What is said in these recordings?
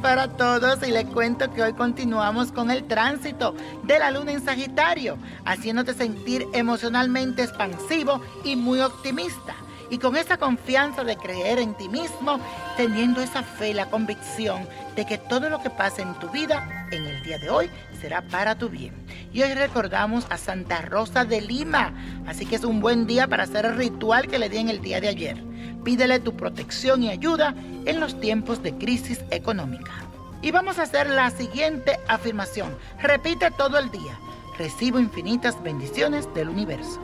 para todos. Y les cuento que hoy continuamos con el tránsito de la luna en Sagitario, haciéndote sentir emocionalmente expansivo y muy optimista. Y con esa confianza de creer en ti mismo, teniendo esa fe, la convicción de que todo lo que pase en tu vida en el día de hoy será para tu bien. Y hoy recordamos a Santa Rosa de Lima, así que es un buen día para hacer el ritual que le di en el día de ayer. Pídele tu protección y ayuda en los tiempos de crisis económica. Y vamos a hacer la siguiente afirmación. Repite todo el día. Recibo infinitas bendiciones del universo.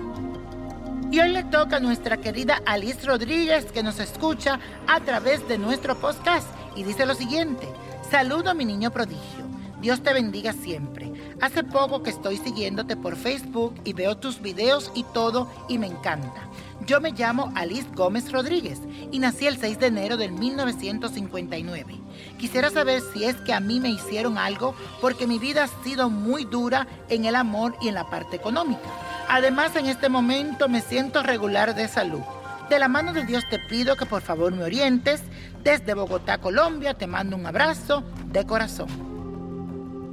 Y hoy le toca a nuestra querida Alice Rodríguez que nos escucha a través de nuestro podcast y dice lo siguiente. Saludo a mi niño prodigio. Dios te bendiga siempre. Hace poco que estoy siguiéndote por Facebook y veo tus videos y todo y me encanta. Yo me llamo Alice Gómez Rodríguez y nací el 6 de enero del 1959. Quisiera saber si es que a mí me hicieron algo porque mi vida ha sido muy dura en el amor y en la parte económica. Además, en este momento me siento regular de salud. De la mano de Dios te pido que por favor me orientes. Desde Bogotá, Colombia, te mando un abrazo de corazón.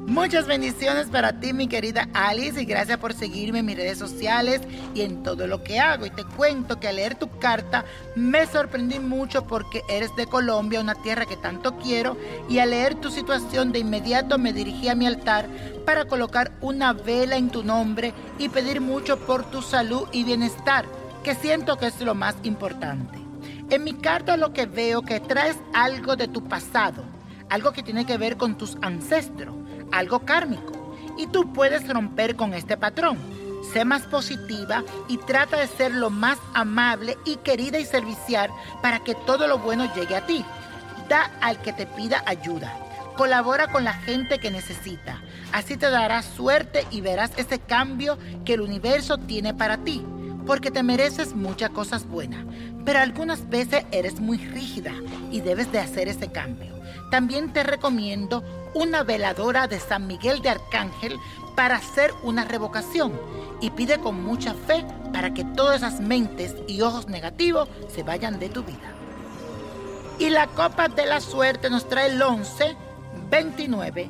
Muchas bendiciones para ti, mi querida Alice, y gracias por seguirme en mis redes sociales y en todo lo que hago. Y te cuento que al leer tu carta me sorprendí mucho porque eres de Colombia, una tierra que tanto quiero, y al leer tu situación de inmediato me dirigí a mi altar para colocar una vela en tu nombre y pedir mucho por tu salud y bienestar, que siento que es lo más importante. En mi carta lo que veo que traes algo de tu pasado, algo que tiene que ver con tus ancestros algo kármico. Y tú puedes romper con este patrón. Sé más positiva y trata de ser lo más amable y querida y servicial para que todo lo bueno llegue a ti. Da al que te pida ayuda. Colabora con la gente que necesita. Así te dará suerte y verás ese cambio que el universo tiene para ti. Porque te mereces muchas cosas buenas. Pero algunas veces eres muy rígida y debes de hacer ese cambio. También te recomiendo una veladora de San Miguel de Arcángel para hacer una revocación y pide con mucha fe para que todas esas mentes y ojos negativos se vayan de tu vida. Y la copa de la suerte nos trae el 11, 29,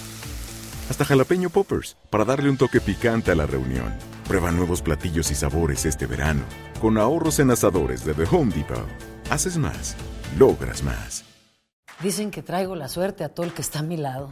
hasta jalapeño poppers, para darle un toque picante a la reunión. Prueba nuevos platillos y sabores este verano, con ahorros en asadores de The Home Depot. Haces más, logras más. Dicen que traigo la suerte a todo el que está a mi lado.